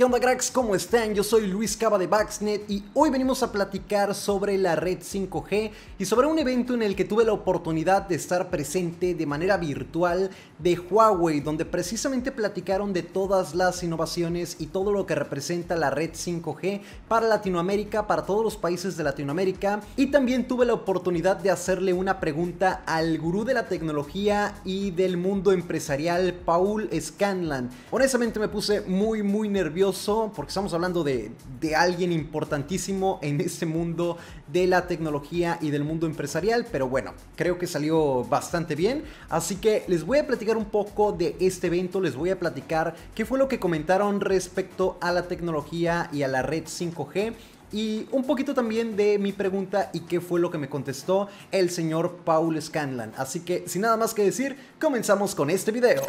¿Qué onda cracks? ¿Cómo están? Yo soy Luis Cava de Baxnet y hoy venimos a platicar sobre la red 5G y sobre un evento en el que tuve la oportunidad de estar presente de manera virtual de Huawei, donde precisamente platicaron de todas las innovaciones y todo lo que representa la red 5G para Latinoamérica, para todos los países de Latinoamérica y también tuve la oportunidad de hacerle una pregunta al gurú de la tecnología y del mundo empresarial, Paul Scanlan. Honestamente me puse muy muy nervioso porque estamos hablando de, alguien importantísimo en este mundo de la tecnología y del mundo empresarial, pero bueno, creo que salió bastante bien, así que les voy a platicar un poco de este evento, les voy a platicar qué fue lo que comentaron respecto a la tecnología y a la red 5G y un poquito también de mi pregunta y qué fue lo que me contestó el señor Paul Scanlan. Así que sin nada más que decir, comenzamos con este video.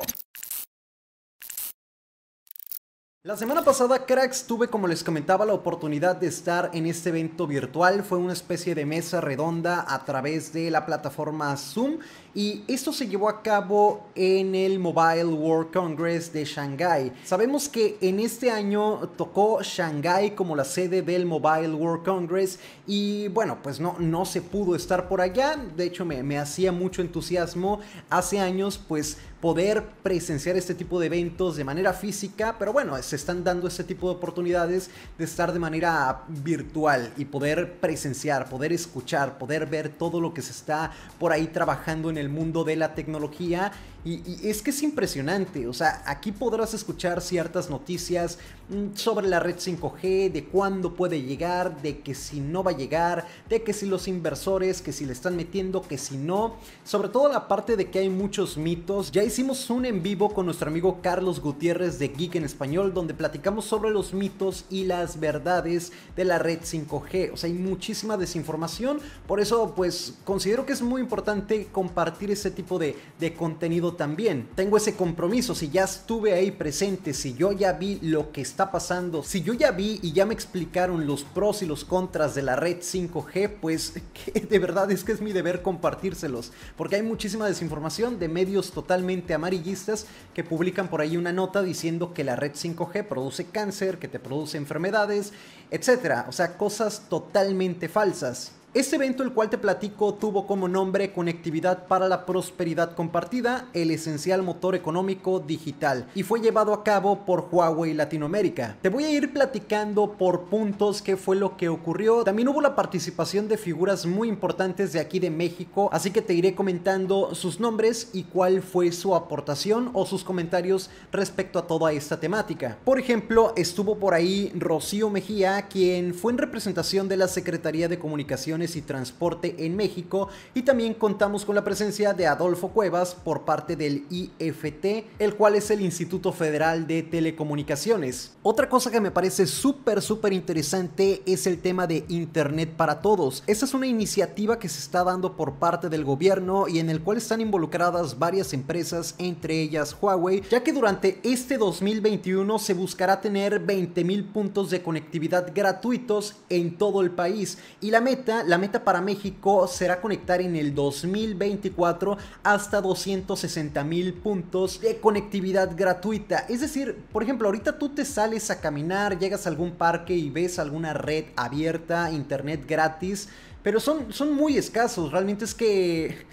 La semana pasada, cracks, tuve como les comentaba la oportunidad de estar en este evento virtual. Fue una especie de mesa redonda a través de la plataforma Zoom y esto se llevó a cabo en el Mobile World Congress de Shanghai. Sabemos que en este año tocó Shanghai como la sede del Mobile World Congress y bueno, pues no, no se pudo estar por allá. De hecho, me, me hacía mucho entusiasmo hace años pues poder presenciar este tipo de eventos de manera física, pero bueno, se están dando este tipo de oportunidades de estar de manera virtual y poder presenciar, poder escuchar, poder ver todo lo que se está por ahí trabajando en el mundo de la tecnología y, es que es impresionante, o sea, aquí podrás escuchar ciertas noticias mm, sobre la red 5G, de cuándo puede llegar, de que si no va a llegar, de que si los inversores, que si le están metiendo, que si no, sobre todo la parte de que hay muchos mitos. Ya hicimos un en vivo con nuestro amigo Carlos Gutiérrez de Geek en Español, donde platicamos sobre los mitos y las verdades de la red 5G, o sea, hay muchísima desinformación, por eso pues considero que es muy importante compartir ese tipo de, de contenido también. Tengo ese compromiso, si ya estuve ahí presente, si yo ya vi lo que está pasando, si yo ya vi y ya me explicaron los pros y los contras de la red 5G, pues de verdad es que es mi deber compartírselos, porque hay muchísima desinformación de medios totalmente amarillistas que publican por ahí una nota diciendo que la red 5G produce cáncer, que te produce enfermedades, etcétera, o sea, cosas totalmente falsas. Este evento, el cual te platico, tuvo como nombre Conectividad para la Prosperidad Compartida, el esencial motor económico digital, y fue llevado a cabo por Huawei Latinoamérica. Te voy a ir platicando por puntos qué fue lo que ocurrió. También hubo la participación de figuras muy importantes de aquí de México, así que te iré comentando sus nombres y cuál fue su aportación o sus comentarios respecto a toda esta temática. Por ejemplo, estuvo por ahí Rocío Mejía, quien fue en representación de la Secretaría de Comunicación y Transporte en México y también contamos con la presencia de Adolfo Cuevas por parte del IFT, el cual es el Instituto Federal de Telecomunicaciones. Otra cosa que me parece súper súper interesante es el tema de Internet para Todos. Esta es una iniciativa que se está dando por parte del gobierno y en el cual están involucradas varias empresas, entre ellas Huawei, ya que durante este 2021 se buscará tener 20.000 puntos de conectividad gratuitos en todo el país y la meta la meta para México será conectar en el 2024 hasta 260 mil puntos de conectividad gratuita. Es decir, por ejemplo, ahorita tú te sales a caminar, llegas a algún parque y ves alguna red abierta, internet gratis, pero son, son muy escasos. Realmente es que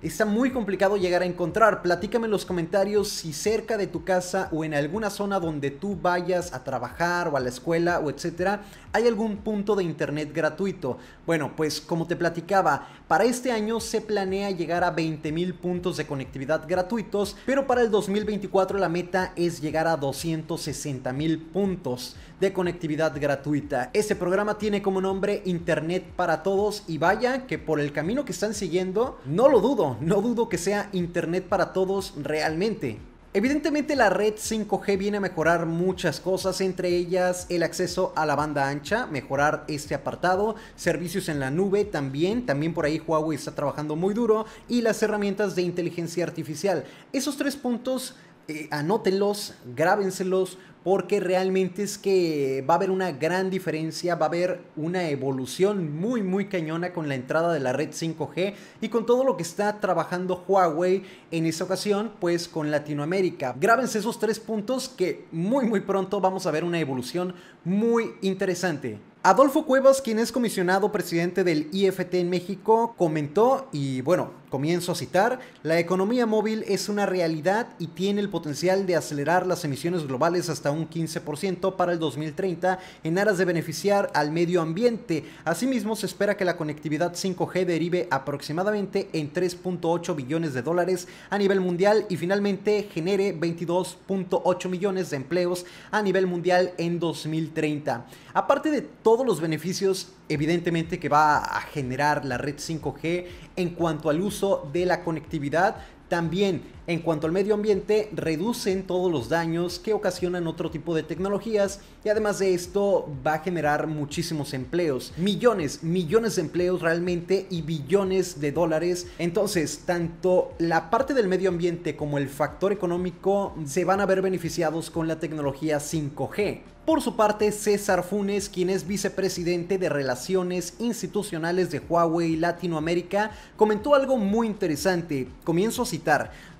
está muy complicado llegar a encontrar. Platícame en los comentarios si cerca de tu casa o en alguna zona donde tú vayas a trabajar o a la escuela o etcétera, hay algún punto de internet gratuito. Bueno, pues como te platicaba, para este año se planea llegar a 20 mil puntos de conectividad gratuitos, pero para el 2024 la meta es llegar a 260 mil puntos de conectividad gratuita. Este programa tiene como nombre Internet para Todos y vaya que por el camino que están siguiendo, no lo dudo, no dudo que sea Internet para Todos realmente. Evidentemente la red 5G viene a mejorar muchas cosas, entre ellas el acceso a la banda ancha, mejorar este apartado, servicios en la nube también, también por ahí Huawei está trabajando muy duro y las herramientas de inteligencia artificial. Esos tres puntos eh, anótenlos, grábenselos, porque realmente es que va a haber una gran diferencia, va a haber una evolución muy muy cañona con la entrada de la red 5G y con todo lo que está trabajando Huawei en esta ocasión, pues con Latinoamérica. Grábense esos tres puntos que muy muy pronto vamos a ver una evolución muy interesante. Adolfo Cuevas, quien es comisionado presidente del IFT en México, comentó, y bueno, comienzo a citar, la economía móvil es una realidad y tiene el potencial de acelerar las emisiones globales hasta un 15% para el 2030 en aras de beneficiar al medio ambiente. Asimismo, se espera que la conectividad 5G derive aproximadamente en 3.8 billones de dólares a nivel mundial y finalmente genere 22.8 millones de empleos a nivel mundial en 2030. Aparte de todos los beneficios evidentemente que va a generar la red 5G en cuanto al uso de la conectividad, también en cuanto al medio ambiente, reducen todos los daños que ocasionan otro tipo de tecnologías y además de esto va a generar muchísimos empleos, millones, millones de empleos realmente y billones de dólares. Entonces, tanto la parte del medio ambiente como el factor económico se van a ver beneficiados con la tecnología 5G. Por su parte, César Funes, quien es vicepresidente de Relaciones Institucionales de Huawei Latinoamérica, comentó algo muy interesante. Comienzo.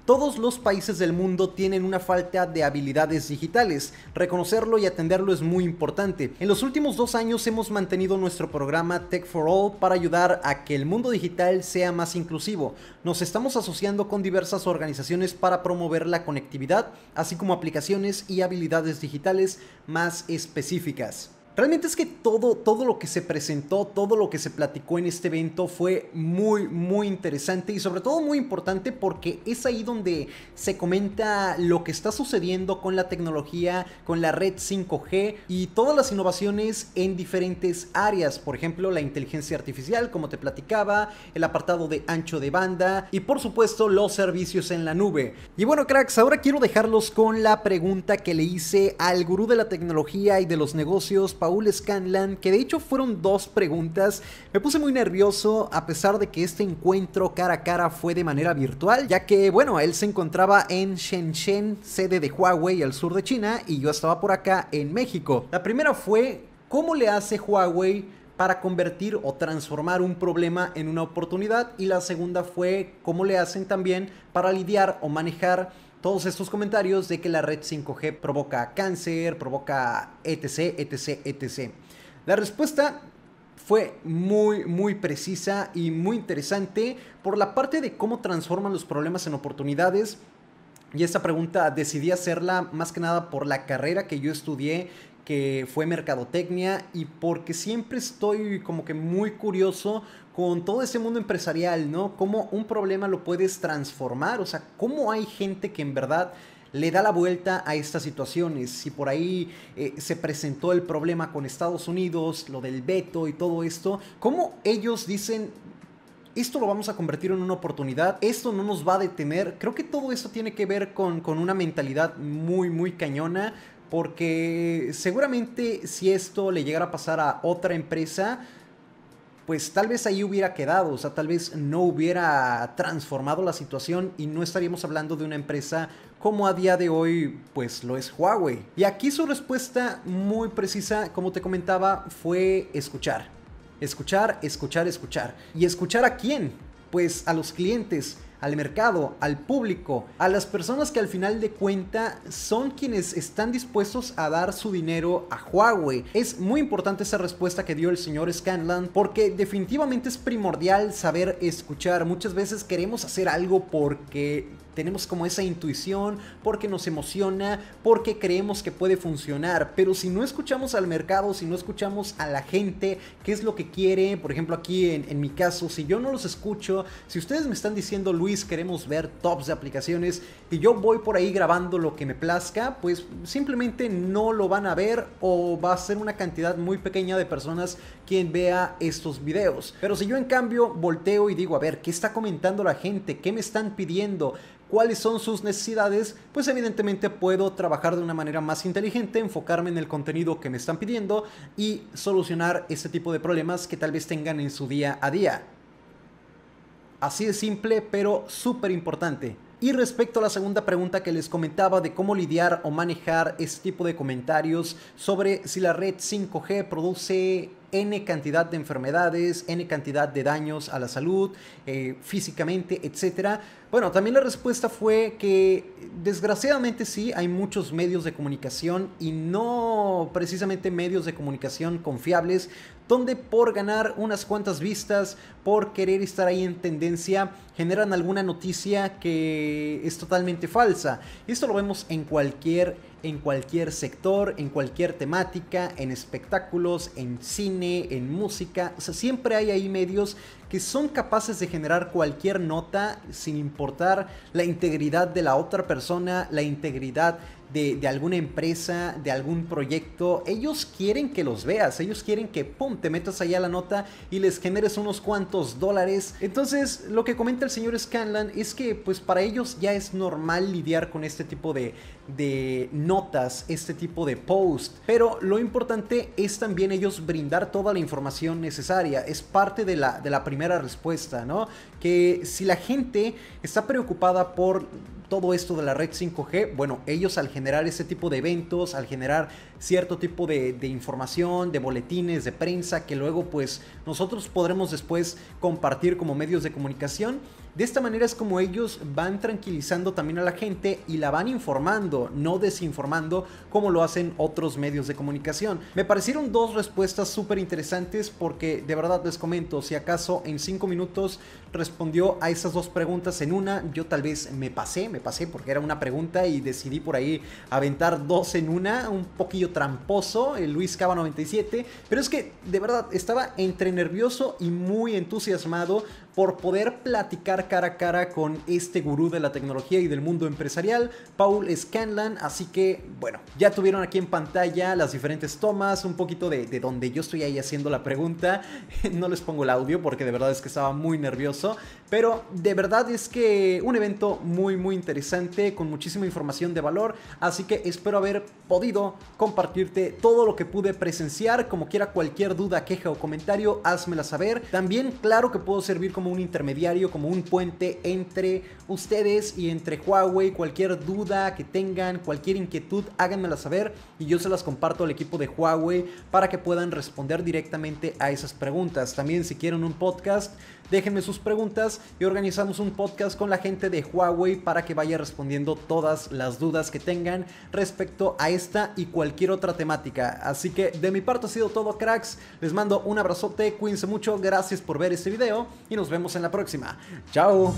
Todos los países del mundo tienen una falta de habilidades digitales. Reconocerlo y atenderlo es muy importante. En los últimos dos años hemos mantenido nuestro programa Tech for All para ayudar a que el mundo digital sea más inclusivo. Nos estamos asociando con diversas organizaciones para promover la conectividad, así como aplicaciones y habilidades digitales más específicas. Realmente es que todo, todo lo que se presentó, todo lo que se platicó en este evento fue muy, muy interesante y sobre todo muy importante porque es ahí donde se comenta lo que está sucediendo con la tecnología, con la red 5G y todas las innovaciones en diferentes áreas. Por ejemplo, la inteligencia artificial, como te platicaba, el apartado de ancho de banda y por supuesto los servicios en la nube. Y bueno, cracks, ahora quiero dejarlos con la pregunta que le hice al gurú de la tecnología y de los negocios, Scanlan, que de hecho fueron dos preguntas. Me puse muy nervioso a pesar de que este encuentro cara a cara fue de manera virtual, ya que bueno, él se encontraba en Shenzhen, sede de Huawei al sur de China, y yo estaba por acá en México. La primera fue, ¿cómo le hace Huawei? para convertir o transformar un problema en una oportunidad y la segunda fue cómo le hacen también para lidiar o manejar todos estos comentarios de que la red 5G provoca cáncer, provoca etc, etc, etc. La respuesta fue muy, muy precisa y muy interesante por la parte de cómo transforman los problemas en oportunidades. Y esta pregunta decidí hacerla más que nada por la carrera que yo estudié, que fue mercadotecnia, y porque siempre estoy como que muy curioso con todo ese mundo empresarial, ¿no? Cómo un problema lo puedes transformar, o sea, cómo hay gente que en verdad le da la vuelta a estas situaciones. Si por ahí eh, se presentó el problema con Estados Unidos, lo del veto y todo esto, cómo ellos dicen, esto lo vamos a convertir en una oportunidad, esto no nos va a detener. Creo que todo eso tiene que ver con, con una mentalidad muy, muy cañona, porque seguramente si esto le llegara a pasar a otra empresa, pues tal vez ahí hubiera quedado, o sea, tal vez no hubiera transformado la situación y no estaríamos hablando de una empresa como a día de hoy pues lo es Huawei. Y aquí su respuesta muy precisa, como te comentaba, fue escuchar. Escuchar, escuchar, escuchar. ¿Y escuchar a quién? Pues a los clientes al mercado, al público, a las personas que al final de cuenta son quienes están dispuestos a dar su dinero a Huawei. Es muy importante esa respuesta que dio el señor Scanlan porque definitivamente es primordial saber escuchar. Muchas veces queremos hacer algo porque tenemos como esa intuición, porque nos emociona, porque creemos que puede funcionar. Pero si no escuchamos al mercado, si no escuchamos a la gente, qué es lo que quiere, por ejemplo aquí en, mi caso, si yo no los escucho, si ustedes me están diciendo, Luis, queremos ver tops de aplicaciones y yo voy por ahí grabando lo que me plazca, pues simplemente no lo van a ver o va a ser una cantidad muy pequeña de personas quien vea estos videos. Pero si yo en cambio volteo y digo, a ver, ¿qué está comentando la gente? ¿Qué me están pidiendo? Cuáles son sus necesidades, pues evidentemente puedo trabajar de una manera más inteligente, enfocarme en el contenido que me están pidiendo y solucionar este tipo de problemas que tal vez tengan en su día a día. Así de simple, pero súper importante. Y respecto a la segunda pregunta que les comentaba de cómo lidiar o manejar este tipo de comentarios sobre si la red 5G produce N cantidad de enfermedades, N cantidad de daños a la salud, eh, físicamente, etc. Bueno, también la respuesta fue que desgraciadamente sí, hay muchos medios de comunicación y no precisamente medios de comunicación confiables, donde por ganar unas cuantas vistas, por querer estar ahí en tendencia, generan alguna noticia que es totalmente falsa. Esto lo vemos en cualquier en cualquier sector, en cualquier temática, en espectáculos, en cine, en música. O sea, siempre hay ahí medios que son capaces de generar cualquier nota sin importar la integridad de la otra persona, la integridad de, alguna empresa, de algún proyecto, ellos quieren que los veas, ellos quieren que, pum, te metas allá la nota y les generes unos cuantos dólares. Entonces, lo que comenta el señor Scanlan es que, pues para ellos ya es normal lidiar con este tipo de, de notas, este tipo de post. Pero lo importante es también ellos brindar toda la información necesaria. Es parte de la, de la primera respuesta, ¿no? Que si la gente está preocupada por todo esto de la red 5G, bueno, ellos al generar ese tipo de eventos, al generar cierto tipo de, de, información, de boletines, de prensa, que luego pues nosotros podremos después compartir como medios de comunicación, de esta manera es como ellos van tranquilizando también a la gente y la van informando, no desinformando como lo hacen otros medios de comunicación. Me parecieron dos respuestas súper interesantes porque de verdad les comento, si acaso en cinco minutos respondió a esas dos preguntas en una, yo tal vez me pasé, me pasé porque era una pregunta y decidí por ahí aventar dos en una, un poquillo tramposo, el Luis Cava 97, pero es que de verdad estaba entre nervioso y muy entusiasmado por poder platicar cara a cara con este gurú de la tecnología y del mundo empresarial, Paul Scanlan. Así que, bueno, ya tuvieron aquí en pantalla las diferentes tomas, un poquito de, de donde yo estoy ahí haciendo la pregunta. No les pongo el audio porque de verdad es que estaba muy nervioso, pero de verdad es que un evento muy, muy interesante, con muchísima información de valor. Así que espero haber podido compartirte todo lo que pude presenciar. Como quiera, cualquier duda, queja o comentario, házmela saber. También, claro que puedo servir un intermediario, como un puente entre ustedes y entre Huawei. Cualquier duda que tengan, cualquier inquietud, háganmela saber y yo se las comparto al equipo de Huawei para que puedan responder directamente a esas preguntas. También si quieren un podcast, déjenme sus preguntas y organizamos un podcast con la gente de Huawei para que vaya respondiendo todas las dudas que tengan respecto a esta y cualquier otra temática. Así que de mi parte ha sido todo cracks, les mando un abrazote, cuídense mucho, gracias por ver este video y nos vemos en la próxima. Chao.